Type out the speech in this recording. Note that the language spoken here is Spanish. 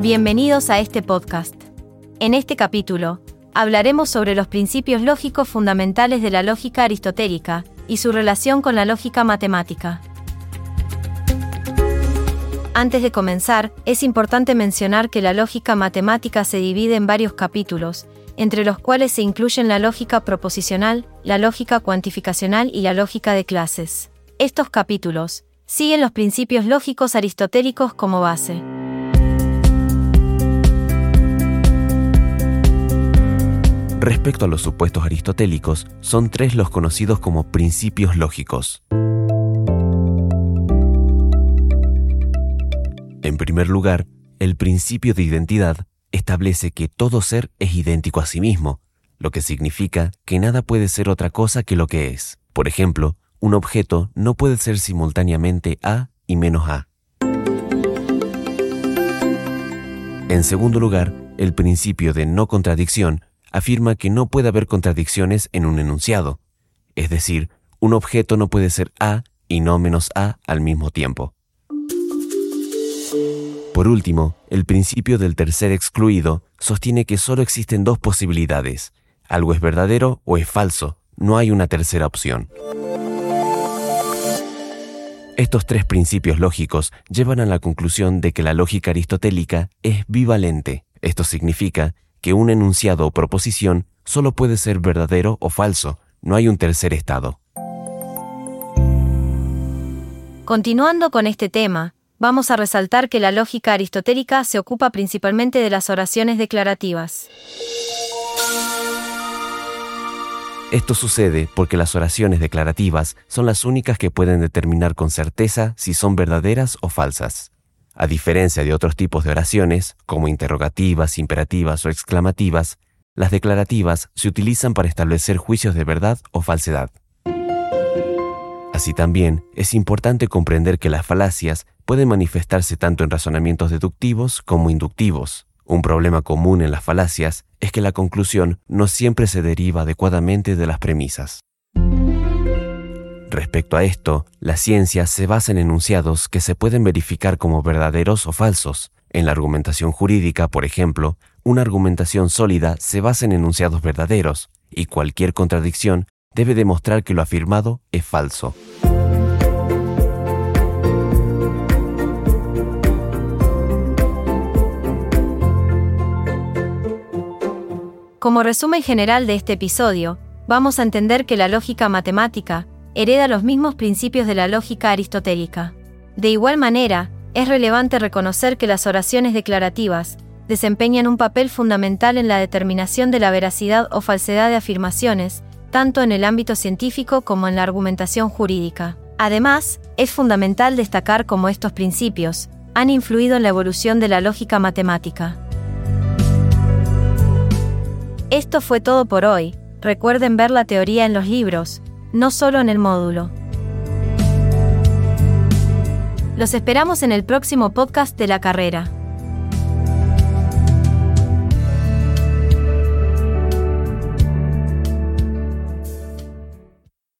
Bienvenidos a este podcast. En este capítulo, hablaremos sobre los principios lógicos fundamentales de la lógica aristotélica y su relación con la lógica matemática. Antes de comenzar, es importante mencionar que la lógica matemática se divide en varios capítulos, entre los cuales se incluyen la lógica proposicional, la lógica cuantificacional y la lógica de clases. Estos capítulos siguen los principios lógicos aristotélicos como base. Respecto a los supuestos aristotélicos, son tres los conocidos como principios lógicos. En primer lugar, el principio de identidad establece que todo ser es idéntico a sí mismo, lo que significa que nada puede ser otra cosa que lo que es. Por ejemplo, un objeto no puede ser simultáneamente A y menos A. En segundo lugar, el principio de no contradicción afirma que no puede haber contradicciones en un enunciado, es decir, un objeto no puede ser A y no menos A al mismo tiempo. Por último, el principio del tercer excluido sostiene que solo existen dos posibilidades, algo es verdadero o es falso, no hay una tercera opción. Estos tres principios lógicos llevan a la conclusión de que la lógica aristotélica es bivalente. Esto significa que un enunciado o proposición solo puede ser verdadero o falso, no hay un tercer estado. Continuando con este tema, vamos a resaltar que la lógica aristotélica se ocupa principalmente de las oraciones declarativas. Esto sucede porque las oraciones declarativas son las únicas que pueden determinar con certeza si son verdaderas o falsas. A diferencia de otros tipos de oraciones, como interrogativas, imperativas o exclamativas, las declarativas se utilizan para establecer juicios de verdad o falsedad. Así también es importante comprender que las falacias pueden manifestarse tanto en razonamientos deductivos como inductivos. Un problema común en las falacias es que la conclusión no siempre se deriva adecuadamente de las premisas. Respecto a esto, la ciencia se basa en enunciados que se pueden verificar como verdaderos o falsos. En la argumentación jurídica, por ejemplo, una argumentación sólida se basa en enunciados verdaderos, y cualquier contradicción debe demostrar que lo afirmado es falso. Como resumen general de este episodio, vamos a entender que la lógica matemática hereda los mismos principios de la lógica aristotélica. De igual manera, es relevante reconocer que las oraciones declarativas desempeñan un papel fundamental en la determinación de la veracidad o falsedad de afirmaciones, tanto en el ámbito científico como en la argumentación jurídica. Además, es fundamental destacar cómo estos principios han influido en la evolución de la lógica matemática. Esto fue todo por hoy. Recuerden ver la teoría en los libros, no solo en el módulo. Los esperamos en el próximo podcast de la carrera.